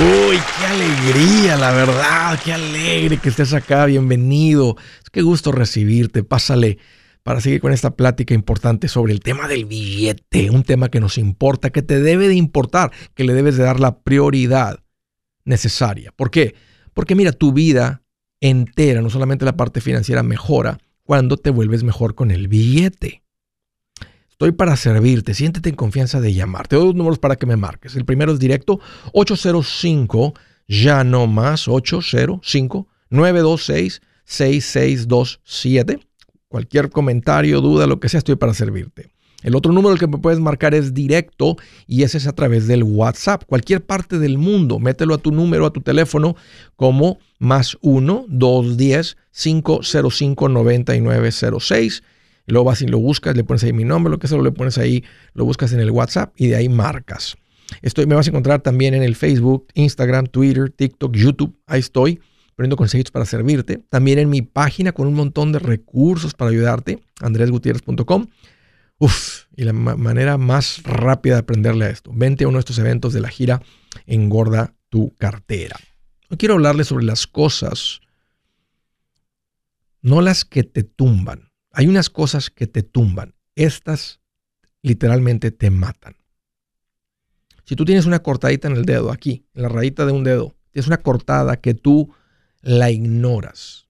Uy, qué alegría, la verdad, qué alegre que estés acá, bienvenido. Que gusto recibirte, pásale para seguir con esta plática importante sobre el tema del billete, un tema que nos importa, que te debe de importar, que le debes de dar la prioridad necesaria. ¿Por qué? Porque mira, tu vida entera, no solamente la parte financiera, mejora cuando te vuelves mejor con el billete. Estoy para servirte. Siéntete en confianza de llamar. Te doy dos números para que me marques. El primero es directo 805, ya no más, 805 926 6627. Cualquier comentario, duda, lo que sea, estoy para servirte. El otro número que me puedes marcar es directo y ese es a través del WhatsApp. Cualquier parte del mundo, mételo a tu número, a tu teléfono como más 1 210 505 9906 luego vas y lo buscas, le pones ahí mi nombre, lo que sea, lo le pones ahí, lo buscas en el WhatsApp y de ahí marcas. Estoy, me vas a encontrar también en el Facebook, Instagram, Twitter, TikTok, YouTube. Ahí estoy poniendo consejos para servirte. También en mi página con un montón de recursos para ayudarte, andresgutierrez.com. Uf, y la manera más rápida de aprenderle a esto. Vente a uno de estos eventos de la gira Engorda tu cartera. Hoy quiero hablarles sobre las cosas, no las que te tumban, hay unas cosas que te tumban. Estas literalmente te matan. Si tú tienes una cortadita en el dedo, aquí, en la rayita de un dedo, es una cortada que tú la ignoras.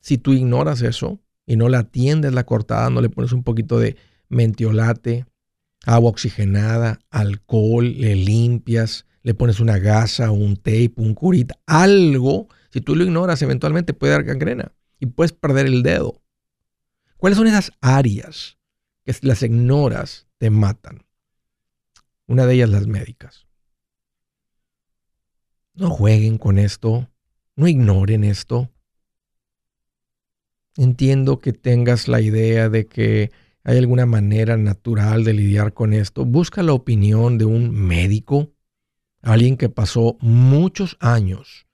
Si tú ignoras eso y no la atiendes la cortada, no le pones un poquito de mentiolate, agua oxigenada, alcohol, le limpias, le pones una gasa, un tape, un curita, algo, si tú lo ignoras, eventualmente puede dar gangrena y puedes perder el dedo. ¿Cuáles son esas áreas que si las ignoras te matan? Una de ellas las médicas. No jueguen con esto, no ignoren esto. Entiendo que tengas la idea de que hay alguna manera natural de lidiar con esto. Busca la opinión de un médico, alguien que pasó muchos años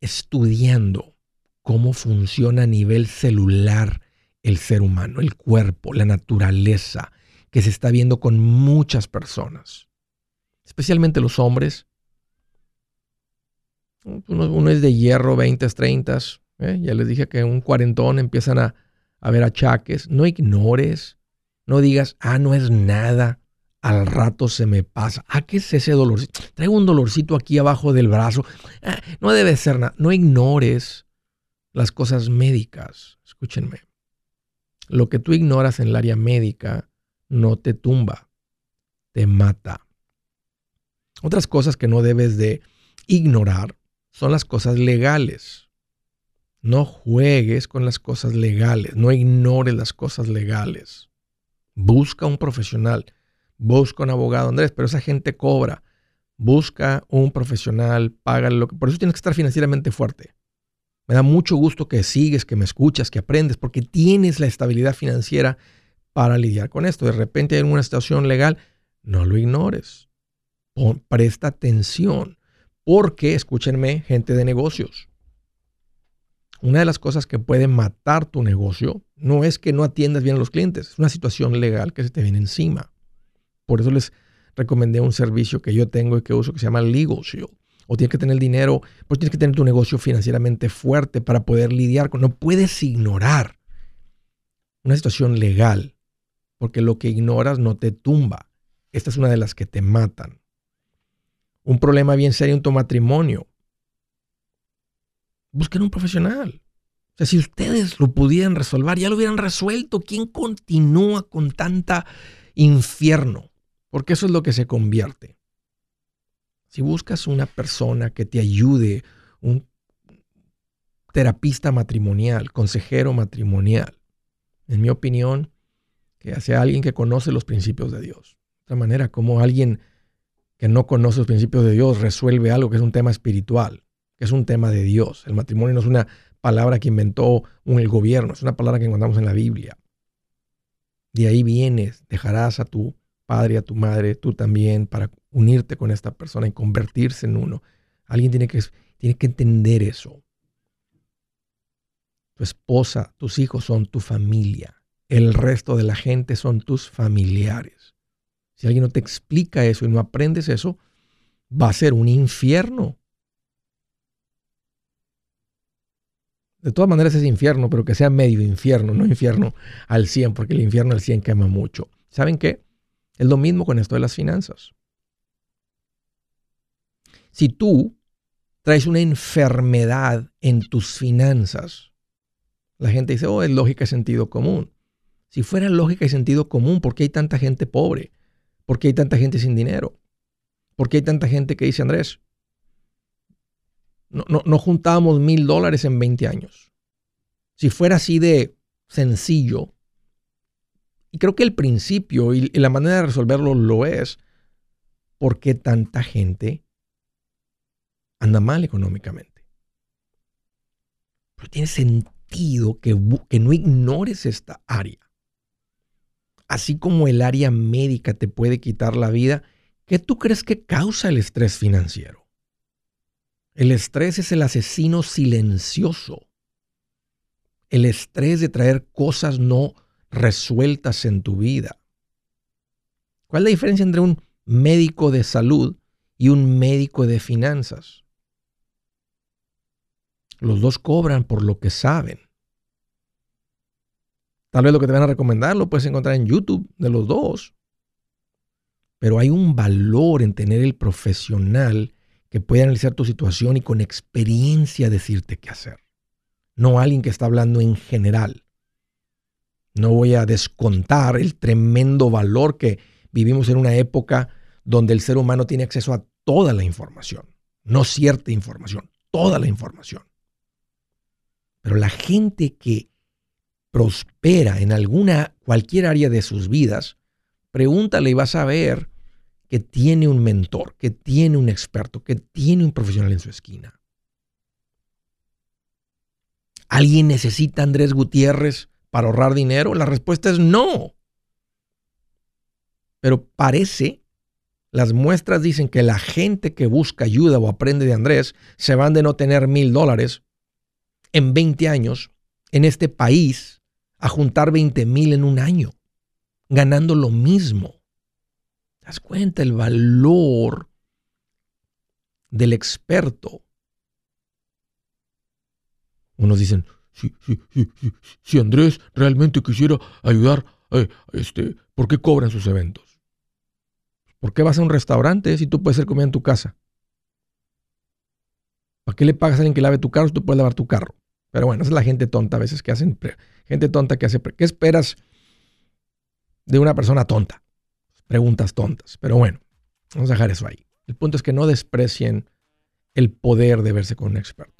estudiando cómo funciona a nivel celular el ser humano, el cuerpo, la naturaleza, que se está viendo con muchas personas, especialmente los hombres. Uno, es de hierro, 20, 30, ¿eh? ya les dije que un cuarentón empiezan a, a ver achaques. No ignores, no digas, ah, no es nada, al rato se me pasa. Ah, ¿qué es ese dolorcito? Traigo un dolorcito aquí abajo del brazo. Ah, no debe ser nada. No ignores las cosas médicas. Escúchenme. Lo que tú ignoras en el área médica no te tumba, te mata. Otras cosas que no debes de ignorar son las cosas legales. No juegues con las cosas legales, no ignores las cosas legales. Busca un profesional, busca un abogado, Andrés, pero esa gente cobra. Busca un profesional, págale lo que... Por eso tienes que estar financieramente fuerte. Me da mucho gusto que sigues, que me escuchas, que aprendes, porque tienes la estabilidad financiera para lidiar con esto. De repente hay una situación legal, no lo ignores. presta atención, porque, escúchenme, gente de negocios, una de las cosas que puede matar tu negocio no es que no atiendas bien a los clientes, es una situación legal que se te viene encima. Por eso les recomendé un servicio que yo tengo y que uso que se llama Legal Shield o tienes que tener dinero, pues tienes que tener tu negocio financieramente fuerte para poder lidiar con. No puedes ignorar una situación legal, porque lo que ignoras no te tumba. Esta es una de las que te matan. Un problema bien serio en tu matrimonio. Busquen un profesional. O sea, si ustedes lo pudieran resolver, ya lo hubieran resuelto. ¿Quién continúa con tanta infierno? Porque eso es lo que se convierte. Si buscas una persona que te ayude, un terapista matrimonial, consejero matrimonial, en mi opinión, que sea alguien que conoce los principios de Dios. De otra manera, como alguien que no conoce los principios de Dios resuelve algo que es un tema espiritual, que es un tema de Dios. El matrimonio no es una palabra que inventó el gobierno, es una palabra que encontramos en la Biblia. De ahí vienes, dejarás a tu padre a tu madre, tú también, para unirte con esta persona y convertirse en uno. Alguien tiene que, tiene que entender eso. Tu esposa, tus hijos son tu familia. El resto de la gente son tus familiares. Si alguien no te explica eso y no aprendes eso, va a ser un infierno. De todas maneras es infierno, pero que sea medio infierno, no infierno al 100, porque el infierno al 100 quema mucho. ¿Saben qué? Es lo mismo con esto de las finanzas. Si tú traes una enfermedad en tus finanzas, la gente dice, oh, es lógica y sentido común. Si fuera lógica y sentido común, ¿por qué hay tanta gente pobre? ¿Por qué hay tanta gente sin dinero? ¿Por qué hay tanta gente que dice, Andrés, no, no, juntábamos mil dólares en 20 años? Si fuera así de sencillo, y creo que el principio y, la manera de resolverlo lo es, ¿por qué tanta gente anda mal económicamente? Pero tiene sentido que, que no ignores esta área así como el área médica te puede quitar la vida, ¿qué tú crees que causa el estrés financiero? El estrés es el asesino silencioso. El estrés de traer cosas no resueltas en tu vida. ¿Cuál es la diferencia entre un médico de salud y un médico de finanzas? Los dos cobran por lo que saben. Tal vez lo que te van a recomendar lo puedes encontrar en YouTube de los dos. Pero hay un valor en tener el profesional que puede analizar tu situación y con experiencia decirte qué hacer. No alguien que está hablando en general. No voy a descontar el tremendo valor que vivimos en una época donde el ser humano tiene acceso a toda la información, no cierta información, toda la información. Pero la gente que prospera en alguna, cualquier área de sus vidas, pregúntale y vas a ver que tiene un mentor, que tiene un experto, que tiene un profesional en su esquina. ¿Alguien necesita Andrés Gutiérrez para ahorrar dinero? La respuesta es no. Pero parece, las muestras dicen que la gente que busca ayuda o aprende de Andrés se van de no tener mil dólares en 20 años en este país a juntar 20 mil en un año, ganando lo mismo. ¿Te das cuenta el valor del experto? Unos dicen, si, Andrés realmente quisiera ayudar, eh, este, ¿por qué cobran sus eventos? ¿Por qué vas a un restaurante si tú puedes hacer comida en tu casa? ¿Para qué le pagas a alguien que lave tu carro si tú puedes lavar tu carro? Pero bueno, esa es la gente tonta a veces que hacen, gente tonta que hace, ¿qué esperas de una persona tonta? Preguntas tontas. Pero bueno, vamos a dejar eso ahí. El punto es que no desprecien el poder de verse con un experto.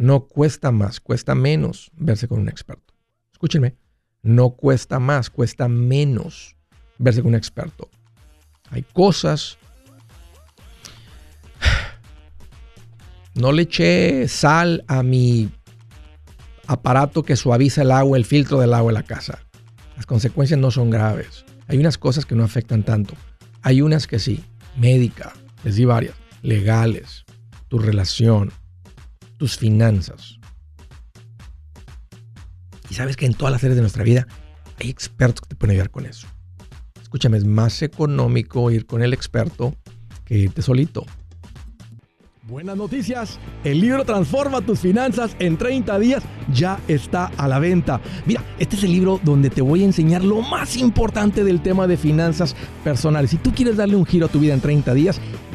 No cuesta más, cuesta menos verse con un experto. Escúchenme, no cuesta más, cuesta menos verse con un experto. Hay cosas No le eché sal a mi aparato que suaviza el agua, el filtro del agua en la casa. Las consecuencias no son graves. Hay unas cosas que no afectan tanto. Hay unas que sí. Médica, les di varias. Legales, tu relación, tus finanzas. Y sabes que en todas las áreas de nuestra vida hay expertos que te pueden ayudar con eso. Escúchame, es más económico ir con el experto que irte solito. Buenas noticias, el libro Transforma tus finanzas en 30 días ya está a la venta. Mira, este es el libro donde te voy a enseñar lo más importante del tema de finanzas personales. Si tú quieres darle un giro a tu vida en 30 días,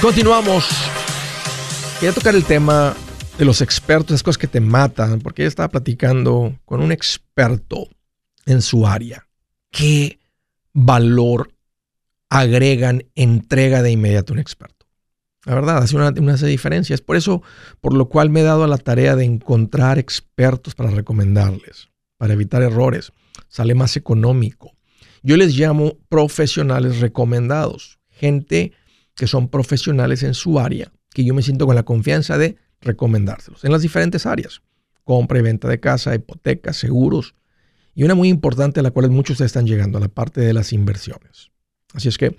Continuamos. Quería tocar el tema de los expertos, esas cosas que te matan, porque ella estaba platicando con un experto en su área. ¿Qué valor agregan entrega de inmediato a un experto? La verdad, hace una, una diferencia. Es por eso por lo cual me he dado a la tarea de encontrar expertos para recomendarles, para evitar errores. Sale más económico. Yo les llamo profesionales recomendados. Gente que son profesionales en su área, que yo me siento con la confianza de recomendárselos en las diferentes áreas. Compra y venta de casa, hipotecas, seguros. Y una muy importante a la cual muchos están llegando, a la parte de las inversiones. Así es que,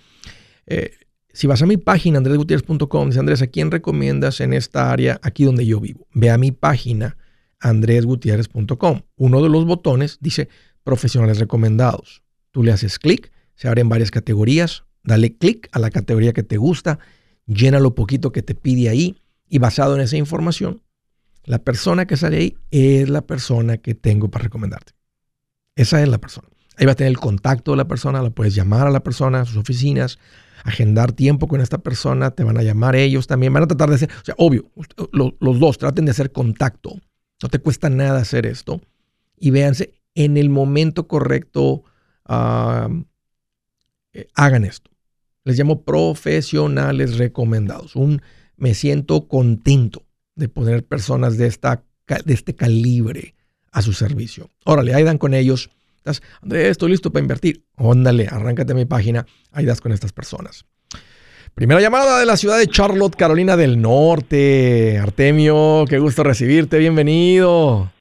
eh, si vas a mi página, andresgutierrez.com, dice Andrés, ¿a quién recomiendas en esta área aquí donde yo vivo? Ve a mi página, andresgutierrez.com. Uno de los botones dice profesionales recomendados. Tú le haces clic, se abren varias categorías, Dale clic a la categoría que te gusta, llena lo poquito que te pide ahí y basado en esa información, la persona que sale ahí es la persona que tengo para recomendarte. Esa es la persona. Ahí va a tener el contacto de la persona, la puedes llamar a la persona, a sus oficinas, agendar tiempo con esta persona, te van a llamar ellos también, van a tratar de hacer, o sea, obvio, los, dos traten de hacer contacto. No te cuesta nada hacer esto y véanse en el momento correcto, ah, eh, hagan esto les llamo profesionales recomendados. Un, me siento contento de poner personas de, esta, de este calibre a su servicio. Órale, ahí dan con ellos. Andrés, estoy listo para invertir. Óndale, arráncate mi página. Ahí das con estas personas. Primera llamada de la ciudad de Charlotte, Carolina del Norte. Artemio, qué gusto recibirte. Bienvenido.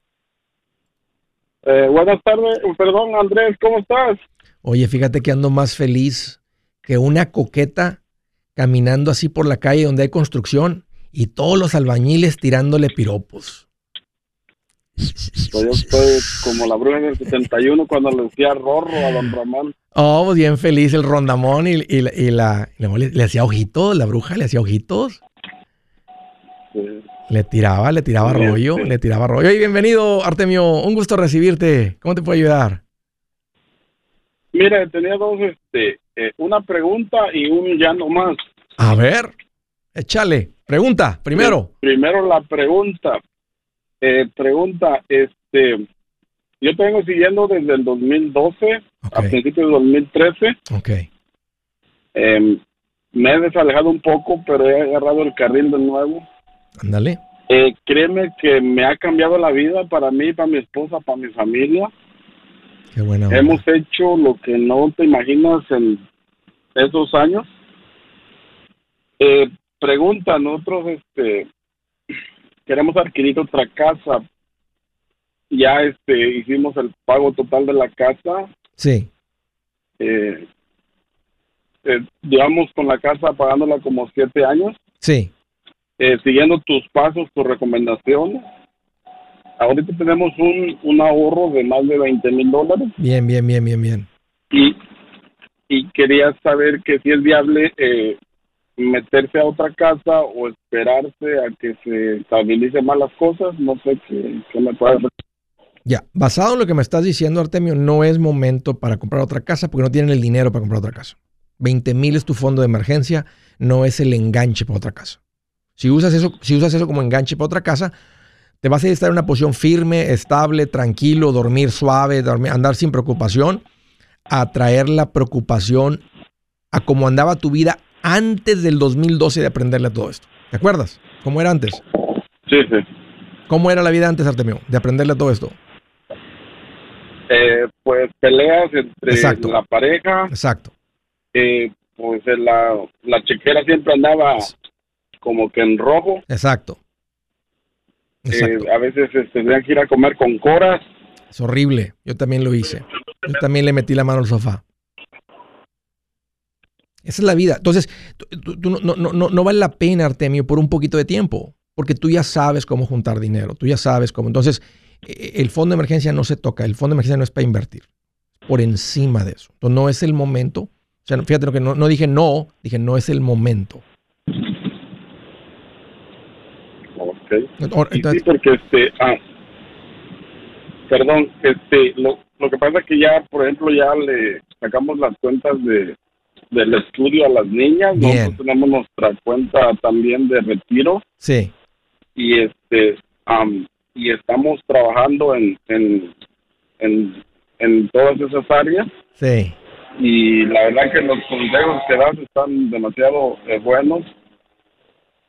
Eh, buenas tardes. Perdón, Andrés, ¿cómo estás? Oye, fíjate que ando más feliz que una coqueta caminando así por la calle donde hay construcción y todos los albañiles tirándole piropos. Pues yo estoy como la bruja del 71 cuando le decía rorro a don Ramón. Oh, pues bien feliz el rondamón y, la, le, hacía ojitos, la bruja le hacía ojitos. Le tiraba, le tiraba rollo, le tiraba rollo. Y bienvenido, Artemio, un gusto recibirte. ¿Cómo te puedo ayudar? Mira, tenía dos, este, eh, una pregunta y un ya no más. A ver, échale. Pregunta, primero. primero la pregunta. Eh, pregunta, este, yo tengo siguiendo desde el 2012 a principios del 2013. Ok. Em, me he desalejado un poco, pero he agarrado el carril de nuevo. Ándale. Eh, créeme que me ha cambiado la vida para mí, para mi esposa, para mi familia. Qué Hemos hecho lo que no te imaginas en esos años. Eh, pregunta, nosotros este, queremos adquirir otra casa. Ya este, hicimos el pago total de la casa. Sí. Eh, eh llevamos con la casa pagándola como siete años. Sí. Eh, siguiendo tus pasos, tus recomendaciones. Ahorita tenemos un, un ahorro de más de 20 mil dólares. Bien, bien, bien, bien, bien. Y y quería saber que si es viable eh, meterse a otra casa o esperarse a que se estabilicen más las cosas. No sé qué, me puede Ya, basado en lo que me estás diciendo, Artemio, no es momento para comprar otra casa porque no tienen el dinero para comprar otra casa. 20 mil es tu fondo de emergencia, no es el enganche para otra casa. Si usas eso, si usas eso como enganche para otra casa, te vas a estar en una posición firme, estable, tranquilo, dormir suave, andar sin preocupación, a traer la preocupación a cómo andaba tu vida antes del 2012 de aprenderle todo esto. ¿Te acuerdas? ¿Cómo era antes? Sí, sí. ¿Cómo era la vida antes, Artemio, de aprenderle todo esto? Eh, pues peleas entre la pareja. Exacto. Eh, pues la, la chequera siempre andaba como que en rojo. Exacto. Eh, a veces este, tendrían que ir a comer con coras. Es horrible. Yo también lo hice. Yo también le metí la mano al sofá. Esa es la vida. Entonces, tú, no, no, no, no, vale la pena, Artemio, por un poquito de tiempo, porque tú ya sabes cómo juntar dinero, tú ya sabes cómo. Entonces, e, e, el fondo de emergencia no se toca, el fondo de emergencia no es para invertir, por encima de eso. Entonces, no es el momento. O sea, fíjate lo que no, no dije no, dije no es el momento. Sí, porque este, ah, perdón, este, lo, lo que pasa es que ya, por ejemplo, ya le sacamos las cuentas de del estudio a las niñas, nosotros tenemos nuestra cuenta también de retiro. Sí. Y este, y estamos trabajando en, en, en, en todas esas áreas. Sí. Y la verdad que los consejos que das están demasiado eh, buenos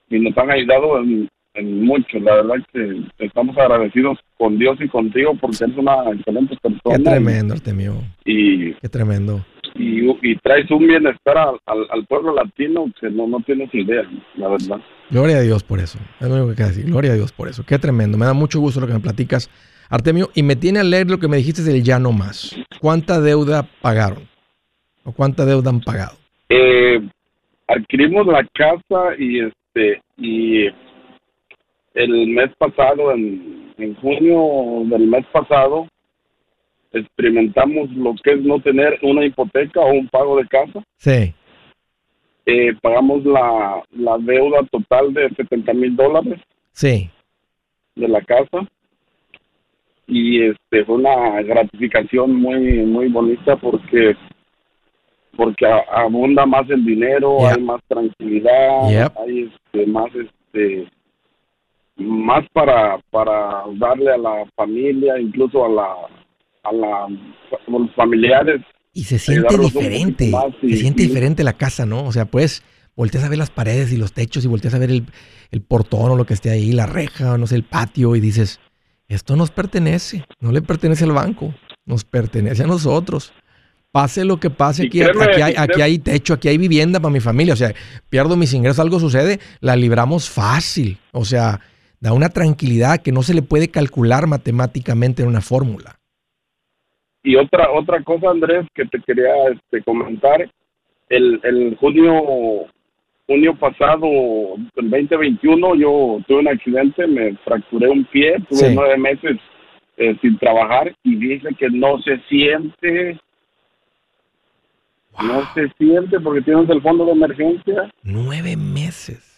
y nos han ayudado en, en mucho. La verdad que estamos agradecidos con Dios y contigo porque eres una excelente persona. Qué tremendo, Artemio. Y, Qué tremendo. Y, y traes un bienestar al, al, pueblo latino que no, no tienes idea, la verdad. Gloria a Dios por eso. Es lo único que decir. Gloria a Dios por eso. Qué tremendo. Me da mucho gusto lo que me platicas, Artemio. Y me tiene a leer lo que me dijiste del ya no más. ¿Cuánta deuda pagaron? ¿O cuánta deuda han pagado? Eh, adquirimos la casa y este y el mes pasado, en, en junio del mes pasado, experimentamos lo que es no tener una hipoteca o un pago de casa. Sí. Eh, pagamos la, la deuda total de 70 mil dólares. Sí. De la casa. Y este fue una gratificación muy muy bonita porque porque abunda más el dinero, hay más tranquilidad, hay este, más este más para, para darle a la familia, incluso a la, a, la, los familiares. Y se siente diferente, se siente diferente la casa, ¿no? O sea, pues volteas a ver las paredes y los techos y volteas a ver el, el portón o lo que esté ahí, la reja, o no sé, el patio y dices, esto nos pertenece, no le pertenece al banco, nos pertenece a nosotros. Pase lo que pase, aquí, aquí, hay, aquí hay techo, aquí hay vivienda para mi familia. O sea, pierdo mis ingresos, algo sucede, la libramos fácil. O sea, da una tranquilidad que no se le puede calcular matemáticamente en una fórmula. Y otra otra cosa, Andrés, que te quería este, comentar, el, el junio junio pasado, el 2021, yo tuve un accidente, me fracturé un pie, tuve nueve meses eh, sin trabajar y dice que no se siente, no se siente porque tienes el fondo de emergencia. Nueve meses.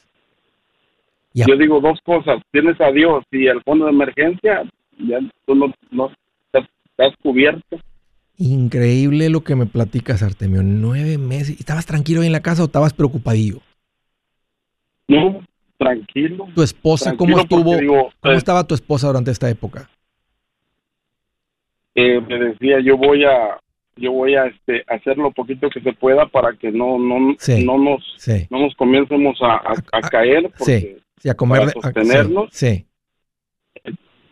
Yo digo dos cosas, tienes a Dios y el fondo de emergencia, ya tú no, no estás, cubierto. Increíble lo que me platicas, Artemio. Nueve meses. ¿Estabas tranquilo ahí en la casa o estabas preocupadillo? No, tranquilo. ¿Tu esposa cómo estuvo? ¿Cómo eh, estaba tu esposa durante esta época? Eh, me decía, yo voy a yo voy a este, hacer lo poquito que se pueda para que no no, no nos no nos comencemos a, a, caer porque Sí, a comer, para sostenernos. sí,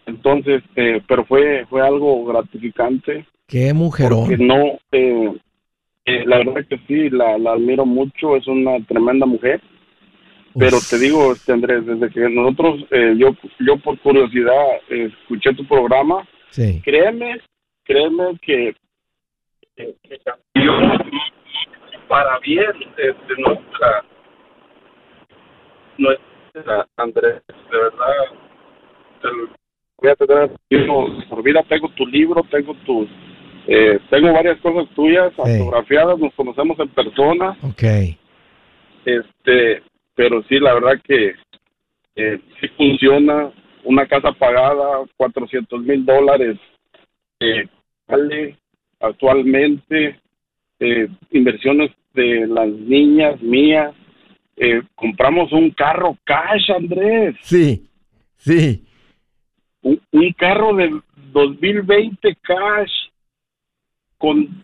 Entonces, eh, pero fue fue algo gratificante. Qué mujerón. Porque no, eh, eh, la verdad que sí, la, la, admiro mucho, es una tremenda mujer. Pero te digo, este Andrés, desde que nosotros, yo yo por curiosidad escuché tu programa, sí. créeme, créeme que, que, para bien de nuestra, nuestra Andrés, de verdad, voy a tener, por vida tengo tu libro, tengo tus, eh, tengo varias cosas tuyas fotografiadas, nos conocemos en persona. Ok. Este, pero sí, la verdad que eh, sí funciona, una casa pagada, 400 mil dólares, eh, vale actualmente, eh, inversiones de las niñas mías, eh, compramos un carro cash, Andrés. Sí, sí. Un, un carro de 2020 cash con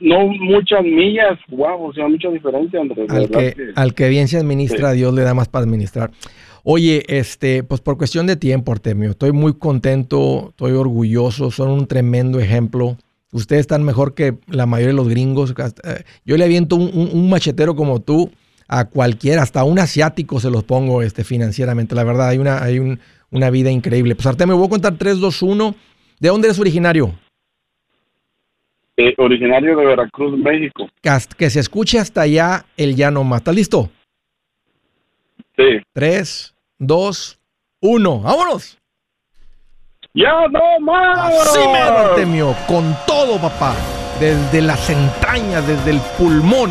no muchas millas, wow, o sea, mucha diferencia, Andrés. Al verdad que, que- al que bien se administra, Dios le da más para administrar. Oye, este, pues por cuestión de tiempo, Artemio, estoy muy contento, estoy orgulloso, son un tremendo ejemplo. Ustedes están mejor que la mayoría de los gringos. Eh, Yo le aviento un, un- un machetero como tú a cualquiera, hasta a un asiático se los pongo este, financieramente. La verdad, hay una, hay un- una vida increíble. Pues Artemio, voy a contar 3, 2, 1. ¿De dónde eres originario? eh, originario de Veracruz, México. Que se escuche hasta allá el ya no más. ¿Estás listo? Sí. 3, 2, 1. ¡Vámonos! ¡Ya no más! Así mero, Artemio, con todo, papá. Desde las entrañas, desde el pulmón.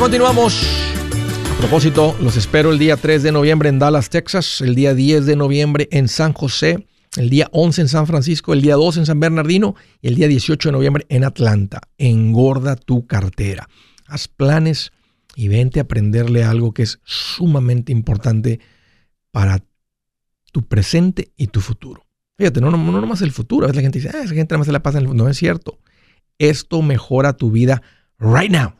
Continuamos. A propósito, los espero el día 3 de noviembre en Dallas, Texas, el día 10 de noviembre en San José, el día 11 en San Francisco, el día 2 en San Bernardino y el día 18 de noviembre en Atlanta. Engorda tu cartera. Haz planes y vente a aprenderle algo que es sumamente importante para tu presente y tu futuro. Fíjate, no, no, no nomás el futuro. A veces la gente dice, ah, esa gente nada más se la pasa en el futuro. No es cierto. Esto mejora tu vida right now.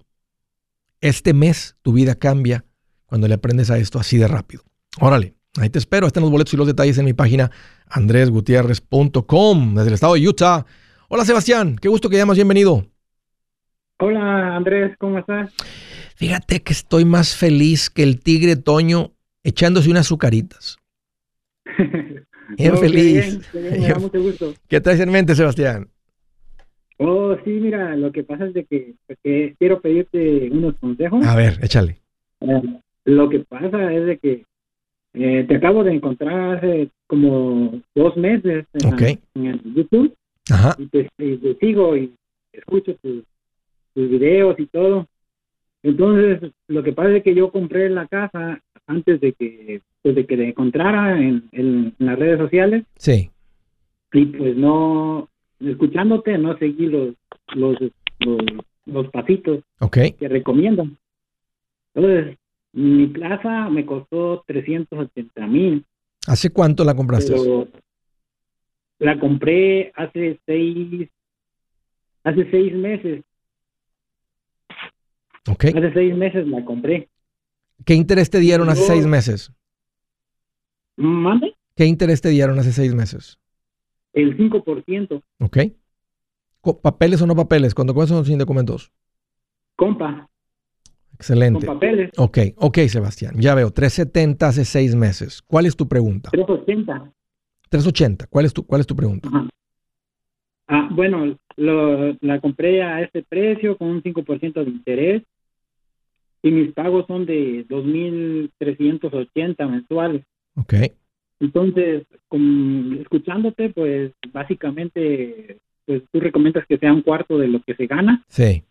Este mes tu vida cambia cuando le aprendes a esto así de rápido. Órale, ahí te espero. Están los boletos y los detalles en mi página andresgutierrez.com desde el estado de Utah. Hola Sebastián, qué gusto que llamas, bienvenido. Hola Andrés, ¿cómo estás? Fíjate que estoy más feliz que el tigre Toño echándose unas azucaritas. Bien qué feliz. bien, qué bien, me da mucho gusto. ¿Qué traes en mente, Sebastián? Oh, sí, mira, lo que pasa es de que, que quiero pedirte unos consejos. A ver, échale. Eh, lo que pasa es de que eh, te acabo de encontrar hace como dos meses en, el YouTube Ajá. y te, y te sigo y escucho tus, tus videos y todo. Entonces, lo que pasa es que yo compré la casa antes de que pues, de que te encontrara en, en- en las redes sociales Sí. y pues no escuchándote no seguí los los los, los pasitos que recomiendan. Entonces, mi casa me costó 380 mil, ¿Hace cuánto la compraste? pero la compré hace seis, hace seis meses, Ok. hace seis meses la compré. ¿Qué interés te dieron hace seis meses? ¿Mande? ¿Qué interés te dieron hace seis meses? El 5%, ¿Ok? ¿Papeles o no papeles? Cuando comienzan sin documentos. compa, con Excelente. papeles, Ok, ok, Sebastián. Ya veo. 370 hace seis meses. ¿Cuál es tu pregunta? 380. 380. ¿Cuál es tu, cuál es tu pregunta? Ajá. Ah, bueno, lo- la compré a este precio con un 5% de interés y mis pagos son de 2.380 mensuales. Ok. Entonces, con- escuchándote, pues básicamente, pues tú recomiendas que sea un cuarto de lo que se gana, Sí.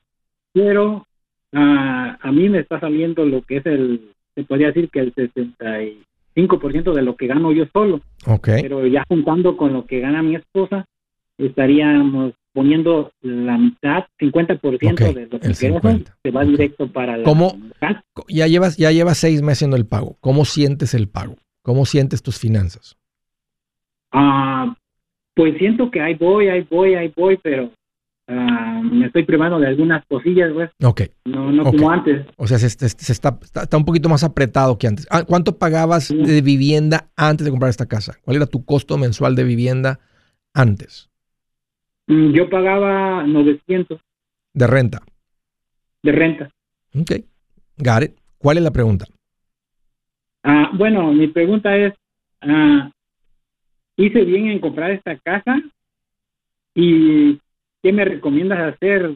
pero ah, a mí me está saliendo lo que es el, se podría decir que el 65% 5% de lo que gano yo solo. Ok. Pero ya juntando con lo que gana mi esposa, estaríamos poniendo la mitad, 50% Ok, de lo que queremos, 50, se va directo para la ¿Cómo? casa. Ya llevas, ya llevas seis meses haciendo el pago. ¿Cómo sientes el pago? ¿Cómo sientes tus finanzas? Ah, pues siento que ahí voy, ahí voy, ahí voy, pero ah, me estoy privando de algunas cosillas, güey. Ok. No, no como antes. O sea, se, se- se está, está, está un poquito más apretado que antes. Ah, ¿Cuánto pagabas Sí. de vivienda antes de comprar esta casa? ¿Cuál era tu costo mensual de vivienda antes Mm, Yo pagaba 900 de renta? de renta. Ok. It. ¿Cuál es la pregunta? Ah, bueno, mi pregunta es, ah, ¿hice bien en comprar esta casa? ¿Y qué me recomiendas hacer?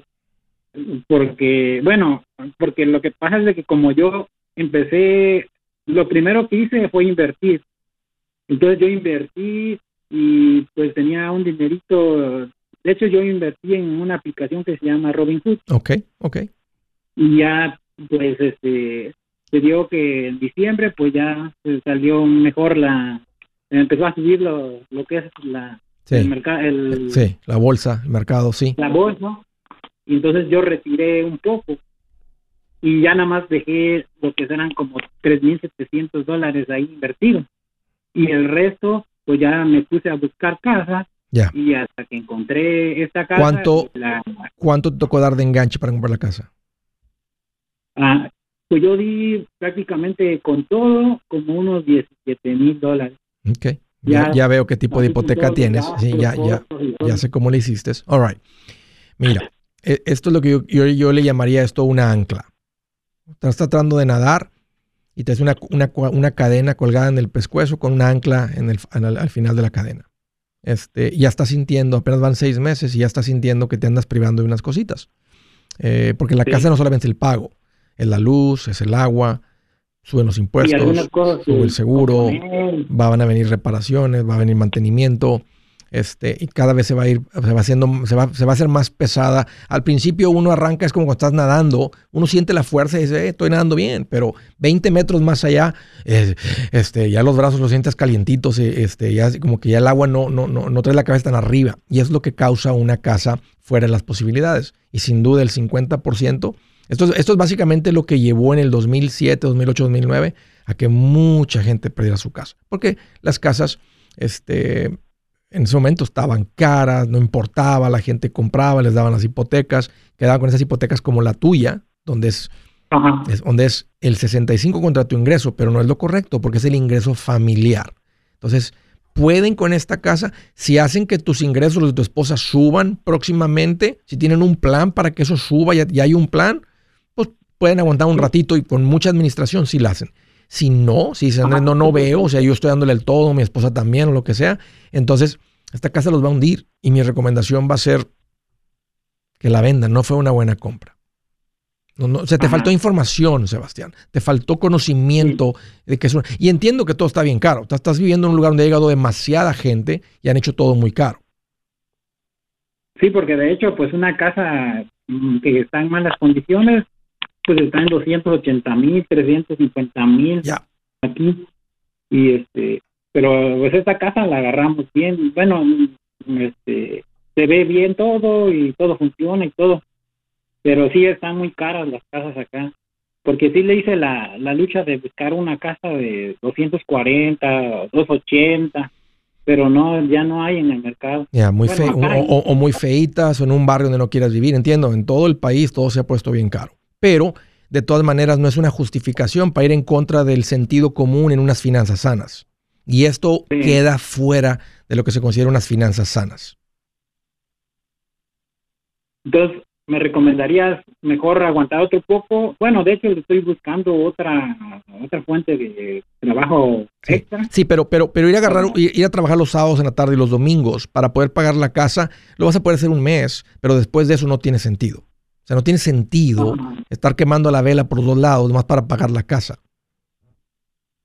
Porque, bueno, porque lo que pasa es de que como yo empecé, lo primero que hice fue invertir. Entonces yo invertí y pues tenía un dinerito. De hecho, yo invertí en una aplicación que se llama Robinhood Ok, ok. y ya pues este se dio que en diciembre pues ya salió mejor la empezó a subir lo, lo que es la el Sí, mercado el sí, la bolsa, el mercado, sí. la bolsa y entonces yo retiré un poco y ya nada más dejé lo que eran como 3.700 dólares ahí invertidos y el resto pues ya me puse a buscar casa Ya. y hasta que encontré esta casa ¿Cuánto? la- ¿Cuánto te tocó dar de enganche para comprar la casa? Ah, pues yo di prácticamente con todo como unos 17 mil dólares. Ok. Ya, Ya. ya veo qué tipo de hipoteca tienes. Sí, ya, ya, costos y todo. ya sé cómo le hiciste. All right. Mira, e- esto es lo que yo, yo, yo le llamaría esto una ancla. Estás tratando de nadar y te hace una, una, una cadena colgada en el pescuezo con una ancla en el, al, al final de la cadena. Este, ya estás sintiendo, apenas van seis meses y ya estás sintiendo que te andas privando de unas cositas. Eh, porque la Sí. casa no solamente es el pago, es la luz, es el agua, suben los impuestos, sube el seguro, van a venir reparaciones, va a venir mantenimiento, este, y cada vez se va a ir, se va haciendo, se va, se va a hacer más pesada. Al principio uno arranca, es como cuando estás nadando, uno siente la fuerza y dice, "Eh, estoy nadando bien, pero 20 metros más allá, eh, este, ya los brazos los sientes calientitos, eh, este, ya como que ya el agua no, no, no, no trae la cabeza tan arriba, y es lo que causa una casa fuera de las posibilidades. Y sin duda el 50%, esto es, esto es básicamente lo que llevó en el 2007, 2008, 2009 a que mucha gente perdiera su casa. Porque las casas, este, en ese momento estaban caras, no importaba, la gente compraba, les daban las hipotecas, quedaban con esas hipotecas como la tuya, donde es, donde es el 65 contra tu ingreso, pero no es lo correcto porque es el ingreso familiar. Entonces, pueden con esta casa, si hacen que tus ingresos, los de tu esposa, suban próximamente, si tienen un plan para que eso suba, ya, ya hay un plan, pueden aguantar un ratito y con mucha administración sí la hacen. Si no, si dicen, no, no veo, o sea, yo estoy dándole el todo, mi esposa también, o lo que sea, entonces esta casa los va a hundir. Y mi recomendación va a ser que la vendan. No fue una buena compra. No, no, o sea, te Ajá. faltó información, Sebastián. Te faltó conocimiento de que es una- Y entiendo que todo está bien caro. Estás viviendo en un lugar donde ha llegado demasiada gente y han hecho todo muy caro. Sí, porque de hecho, pues una casa mm, que está en malas condiciones, pues está en 280 mil, 350 mil aquí. Y este, pero pues esta casa la agarramos bien. Bueno, mm, este, se ve bien todo y todo funciona y todo. Pero sí están muy caras las casas acá. Porque sí le hice la, la lucha de buscar una casa de 240, 280, pero no, ya no hay en el mercado. Ya, muy Bueno, fe- acá o, hay- o- o muy feitas o en un barrio donde no quieras vivir. Entiendo, en todo el país todo se ha puesto bien caro. Pero de todas maneras no es una justificación para ir en contra del sentido común en unas finanzas sanas. Y esto Sí. queda fuera de lo que se considera unas finanzas sanas. Entonces, ¿me recomendarías mejor aguantar otro poco? Bueno, de hecho, estoy buscando otra otra fuente de trabajo Sí. extra. Sí, pero, pero, pero ir a agarrar, ir, ir a trabajar los sábados en la tarde y los domingos para poder pagar la casa, lo vas a poder hacer un mes, pero después de eso no tiene sentido. O sea, no tiene sentido estar quemando la vela por dos lados más para pagar la casa.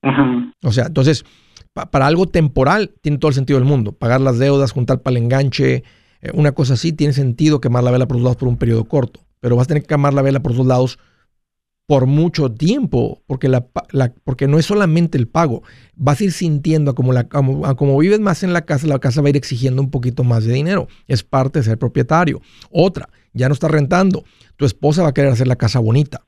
Ajá. O sea, entonces, pa- para algo temporal tiene todo el sentido del mundo. Pagar las deudas, juntar para el enganche, eh, una cosa así, tiene sentido quemar la vela por los lados por un periodo corto. Pero vas a tener que quemar la vela por dos lados por mucho tiempo, porque, la, porque no es solamente el pago. Vas a ir sintiendo como, la, como, vives más en la casa, la casa va a ir exigiendo un poquito más de dinero. Es parte de ser propietario. Otra, ya no estás rentando. Tu esposa va a querer hacer la casa bonita.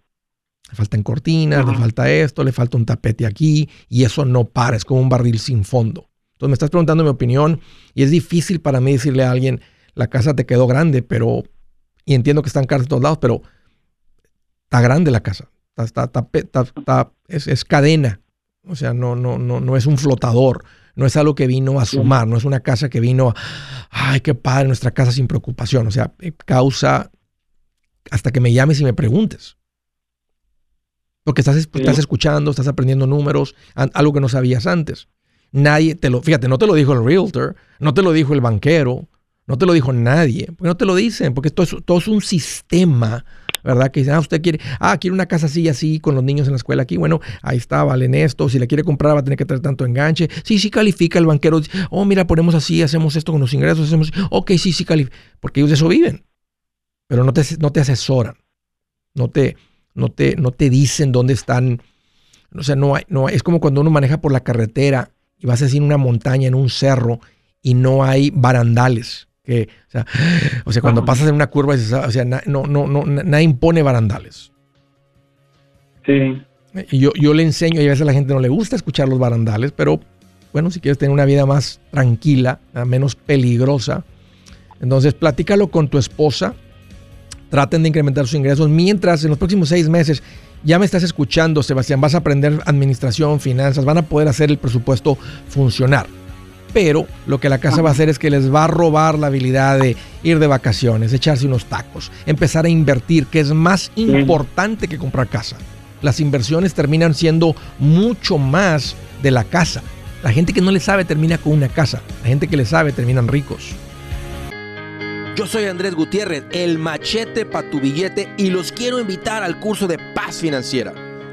Le faltan cortinas, le falta esto, le falta un tapete aquí, y eso no para, es como un barril sin fondo. Entonces me estás preguntando mi opinión, y es difícil para mí decirle a alguien, la casa te quedó grande, pero, y entiendo que están caras de todos lados, pero está grande la casa, está, está, es, cadena, o sea, no, no, no, no es un flotador, no es algo que vino a sumar, no es una casa que vino, a, ay, qué padre, nuestra casa sin preocupación, o sea, eh, causa hasta que me llames y me preguntes. Porque estás, estás escuchando, estás aprendiendo números, algo que no sabías antes. Nadie te lo, fíjate, no te lo dijo el realtor, no te lo dijo el banquero, no te lo dijo nadie. Porque no te lo dicen, porque todo es, todo es un sistema ¿verdad? Que dicen, ah, usted quiere, ah, quiere una casa así, así, con los niños en la escuela aquí. Bueno, ahí está, valen esto. Si la quiere comprar, va a tener que traer tanto enganche. Sí, sí califica el banquero. Oh, mira, ponemos así, hacemos esto con los ingresos, hacemos. Ok, sí, sí califica. Porque ellos de eso viven. Pero no te, no te asesoran. No te, no te, no te dicen dónde están. O sea, no hay, no es como cuando uno maneja por la carretera y vas así en una montaña, en un cerro, y no hay barandales o sea, cuando pasas en una curva, o sea, no, no, no, nadie impone barandales. Sí. Y yo, yo le enseño, y a veces a la gente no le gusta escuchar los barandales, pero bueno, si quieres tener una vida más tranquila, menos peligrosa, entonces platícalo con tu esposa, traten de incrementar sus ingresos, mientras en los próximos seis meses ya me estás escuchando, Sebastián, vas a aprender administración, finanzas, van a poder hacer el presupuesto funcionar pero lo que la casa va a hacer es que les va a robar la habilidad de ir de vacaciones, echarse unos tacos, empezar a invertir, que es más importante que comprar casa. Las inversiones terminan siendo mucho más de la casa. La gente que no le sabe termina con una casa. La gente que le sabe terminan ricos. Yo soy Andrés Gutiérrez, el machete para tu billete y los quiero invitar al curso de paz financiera.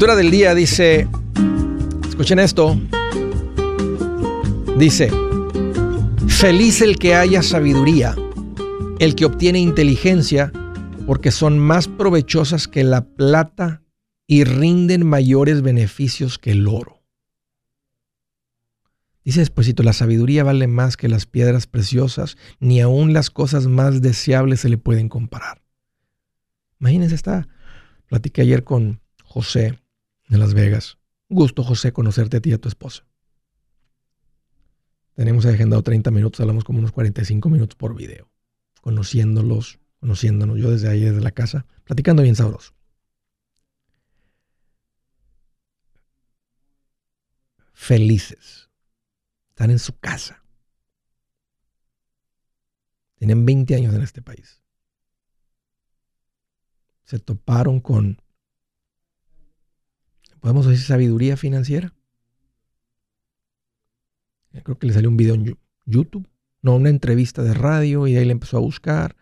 Escritura del día dice, escuchen esto, dice, feliz el que haya sabiduría, el que obtiene inteligencia, porque son más provechosas que la plata y rinden mayores beneficios que el oro. Dice despuésito, la sabiduría vale más que las piedras preciosas, ni aun las cosas más deseables se le pueden comparar. Imagínense esta, platiqué ayer con José de Las Vegas. Gusto, José, conocerte a ti y a tu esposa. Tenemos agendado 30 minutos, hablamos como unos 45 minutos por video, conociéndolos, conociéndonos, yo desde ahí, desde la casa, platicando bien sabroso. Felices. Están en su casa. Tienen 20 años en este país. Se toparon con ¿Podemos decir sabiduría financiera? Creo que le salió un video en YouTube, no, una entrevista de radio y ahí le empezó a buscar.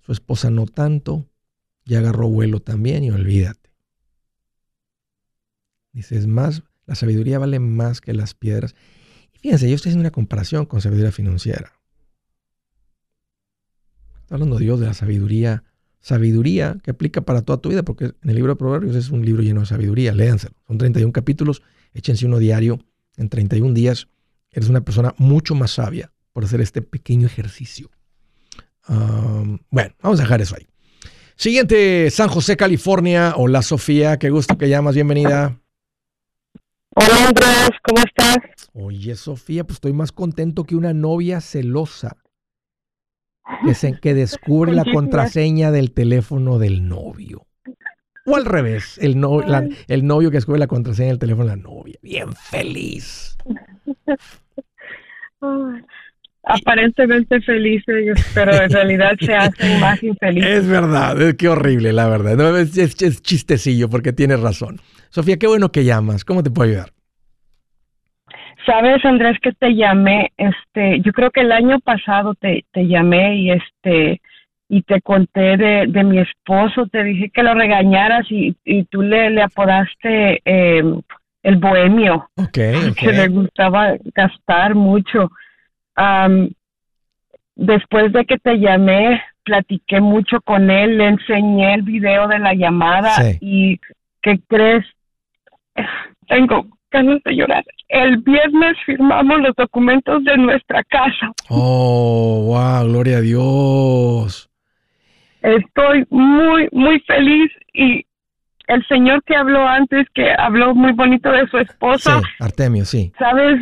Su esposa no tanto, ya agarró vuelo también y olvídate. Dice, es más, la sabiduría vale más que las piedras. Y fíjense, yo estoy haciendo una comparación con sabiduría financiera. Está hablando Dios de la sabiduría sabiduría que aplica para toda tu vida, porque en el libro de Proverbios es un libro lleno de sabiduría, léanselo. Son 31 capítulos, échense uno diario en 31 días. Eres una persona mucho más sabia por hacer este pequeño ejercicio. bueno, vamos a dejar eso ahí. Siguiente, San José, California. Hola Sofía, qué gusto que llamas, bienvenida. Hola Andrés, ¿cómo estás? Oye Sofía, pues estoy más contento que una novia celosa que, que descubre la contraseña del teléfono del novio. O al revés, el, el novio que descubre la contraseña del teléfono de la novia. Bien feliz. Aparentemente felices, pero en realidad se hacen más infelices. Es verdad, es que horrible, la verdad. es, es, chistecillo porque tienes razón. Sofía, qué bueno que llamas. ¿Cómo te puedo ayudar? Sabes, Andrés, que te llamé, este, yo creo que el año pasado te, te llamé y este, y te conté de, de mi esposo, te dije que lo regañaras y, y tú le, le apodaste eh, el bohemio, okay, que le gustaba gastar mucho. después de que te llamé, platiqué mucho con él, le enseñé el video de la llamada y ¿qué crees? Tengo ganas de llorar. El viernes firmamos los documentos de nuestra casa. Oh, wow, gloria a Dios. Estoy muy, muy feliz y el señor que habló antes, que habló muy bonito de su esposa. Sí, Artemio, sí. Sabes,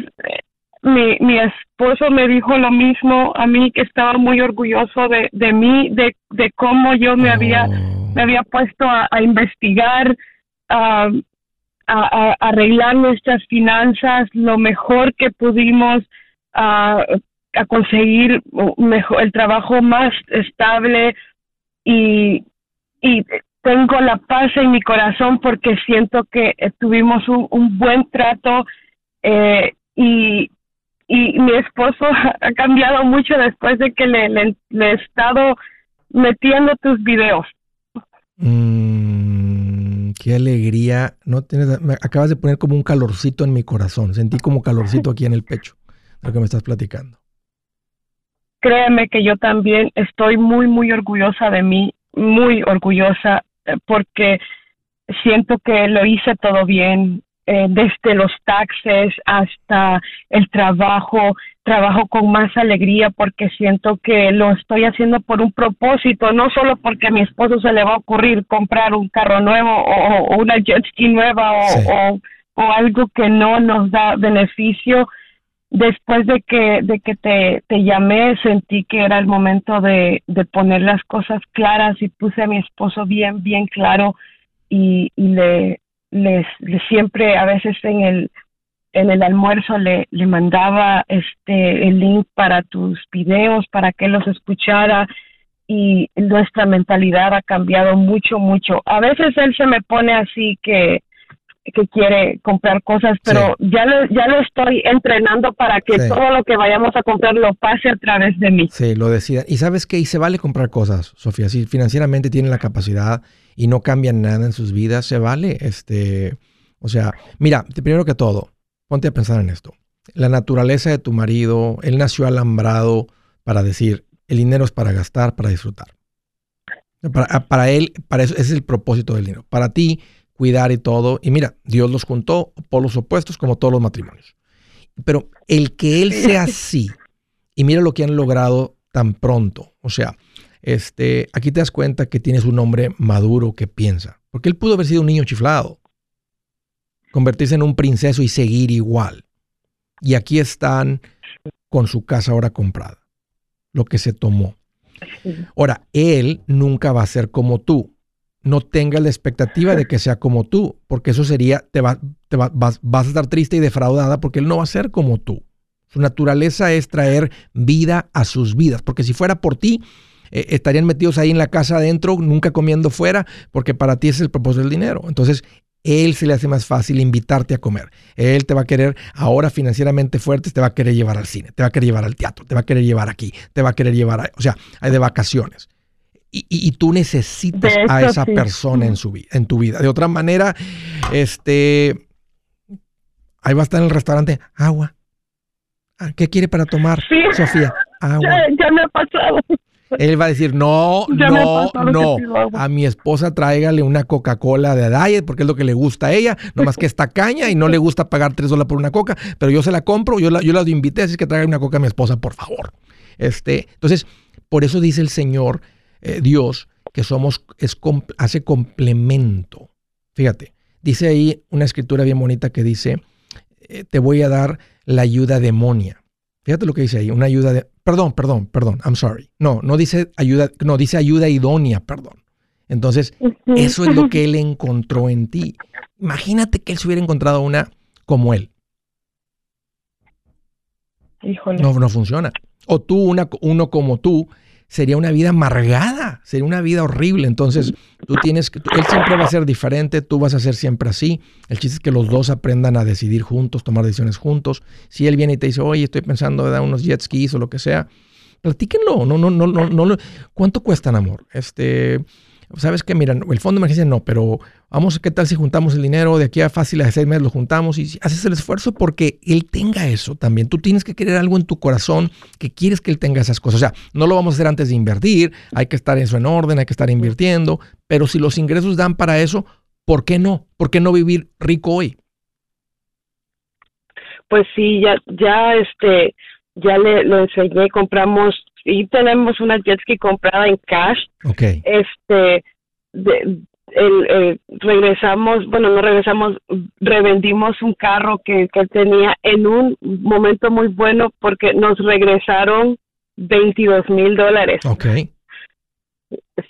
mi, mi esposo me dijo lo mismo a mí, que estaba muy orgulloso de, de mí, de, de cómo yo me había oh. me había puesto a, investigar, a, arreglar nuestras finanzas lo mejor que pudimos, a, conseguir mejor, el trabajo más estable y, y tengo la paz en mi corazón porque siento que eh, tuvimos un, buen trato eh, y, y mi esposo ha cambiado mucho después de que le, le, he estado metiendo tus videos. Mm, qué alegría. No tienes, me acabas de poner como un calorcito en mi corazón. Sentí como calorcito aquí en el pecho, lo que me estás platicando. Créeme que yo también estoy muy, muy orgullosa de mí, muy orgullosa eh, porque siento que lo hice todo bien, eh, desde los taxes hasta el trabajo, trabajo con más alegría porque siento que lo estoy haciendo por un propósito, no solo porque a mi esposo se le va a ocurrir comprar un carro nuevo o, una jet ski nueva o, o, algo que no nos da beneficio. Después de que, de que te, te llamé, sentí que era el momento de, de poner las cosas claras y puse a mi esposo bien, bien claro y, y le, les, siempre a veces en el en el almuerzo le, le mandaba este el link para tus videos para que los escuchara y nuestra mentalidad ha cambiado mucho mucho. A veces él se me pone así que que quiere comprar cosas, pero ya lo, ya lo estoy entrenando para que todo lo que vayamos a comprar lo pase a través de mí. Sí, lo decida. Y sabes qué, y se vale comprar cosas, Sofía, si financieramente tienen la capacidad y no cambian nada en sus vidas, se vale. Este, o sea, mira, primero que todo, ponte a pensar en esto. La naturaleza de tu marido, él nació alambrado para decir, el dinero es para gastar, para disfrutar. Para, para él, para eso, ese es el propósito del dinero. Para ti, cuidar y todo. Y mira, Dios los juntó por los opuestos como todos los matrimonios. Pero el que él sea así, y mira lo que han logrado tan pronto. O sea, este, aquí te das cuenta que tienes un hombre maduro que piensa. Porque él pudo haber sido un niño chiflado, convertirse en un princeso y seguir igual. Y aquí están con su casa ahora comprada, lo que se tomó. Ahora, él nunca va a ser como tú no tengas la expectativa de que sea como tú, porque eso sería, te, va, te vas, vas, a estar triste y defraudada porque él no va a ser como tú. Su naturaleza es traer vida a sus vidas, porque si fuera por ti, eh, estarían metidos ahí en la casa adentro, nunca comiendo fuera, porque para ti es el propósito del dinero. Entonces, él se le hace más fácil invitarte a comer. Él te va a querer, ahora financieramente fuerte, te va a querer llevar al cine, te va a querer llevar al teatro, te va a querer llevar aquí, te va a querer llevar, o sea, de vacaciones y, tú necesitas a esa persona en, su, en tu vida. De otra manera, este, ahí va a estar en el restaurante, agua. Ah, ¿Qué quiere para tomar, Sofía? Agua. Ya, me ha pasado. Él va a decir, no, Ya no, no. A mi esposa tráigale una Coca-Cola de diet porque es lo que le gusta a ella. Nomás que está caña y no le gusta pagar 3 dólares por una coca. Pero yo se la compro, yo la, yo la invité, así que traiga una coca a mi esposa, por favor. Este, entonces, por eso dice el Señor, eh, Dios, que somos, es, hace complemento. Fíjate, dice ahí una escritura bien bonita que dice, eh, te voy a dar la ayuda demonia. Fíjate lo que dice ahí, una ayuda de... Perdón, perdón, perdón, I'm sorry. No, no dice ayuda, no, dice ayuda idónea, perdón. Entonces, eso es lo que él encontró en ti. Imagínate que él se hubiera encontrado una como él. Híjole. No, no funciona. O tú, una, uno como tú, sería una vida amargada, sería una vida horrible. Entonces, tú tienes que, él siempre va a ser diferente, tú vas a ser siempre así. El chiste es que los dos aprendan a decidir juntos, tomar decisiones juntos. Si él viene y te dice, oye, estoy pensando de dar unos jet skis o lo que sea, platíquenlo. No, no, no, no, no. ¿Cuánto cuestan, amor? Este, sabes que, mira, el fondo de emergencia no, pero vamos, ¿qué tal si juntamos el dinero? De aquí a fácil a seis meses lo juntamos y haces el esfuerzo porque él tenga eso también. Tú tienes que querer algo en tu corazón que quieres que él tenga esas cosas. O sea, no lo vamos a hacer antes de invertir, hay que estar eso en orden, hay que estar invirtiendo, pero si los ingresos dan para eso, ¿por qué no? ¿Por qué no vivir rico hoy? Pues sí, ya, ya, este, ya le enseñé, compramos, y tenemos una jet ski comprada en cash, Ok. este, de- el, eh, regresamos, bueno, no regresamos, revendimos un carro que, que tenía en un momento muy bueno porque nos regresaron 22 mil dólares. Ok.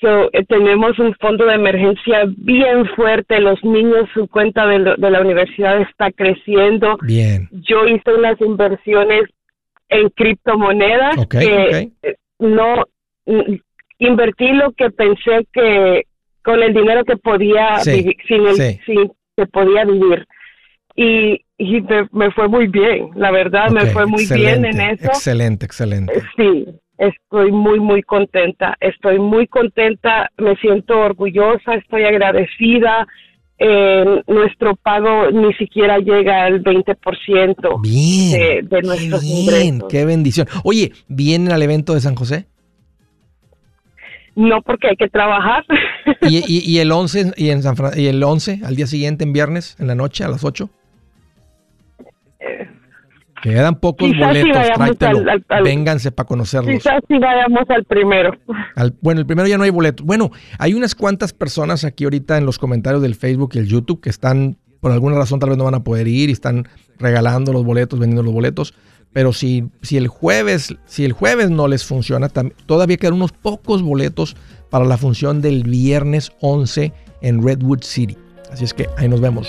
So, eh, tenemos un fondo de emergencia bien fuerte, los niños, su cuenta de, lo- de la universidad está creciendo. Bien. Yo hice unas inversiones en criptomonedas que no mm, invertí lo que pensé que con el dinero que podía Sí, vivi- sin el sí. sin que podía vivir y, y me, me fue muy bien la verdad me fue muy bien en eso Excelente, excelente. Eh, sí estoy muy muy contenta estoy muy contenta me siento orgullosa estoy agradecida Eh, nuestro pago ni siquiera llega al 20% Bien. de, de nuestros bien, ingresos. qué bendición. Oye, ¿vienen al evento de San José? No porque hay que trabajar. ¿Y, y- y el 11 y en San Fran- y el 11 al día siguiente en viernes en la noche a las 8? Quedan pocos Quizás boletos, al- al- al- Vénganse para conocerlos. Quizás si vayamos al primero. Bueno, el primero ya no hay boletos. Bueno, hay unas cuantas personas aquí ahorita en los comentarios del Facebook y el YouTube que están, por alguna razón tal vez no van a poder ir y están regalando los boletos, vendiendo los boletos. Pero si, si el jueves, si el jueves no les funciona, todavía quedan unos pocos boletos para la función del viernes 11 en Redwood City. Así es que ahí nos vemos.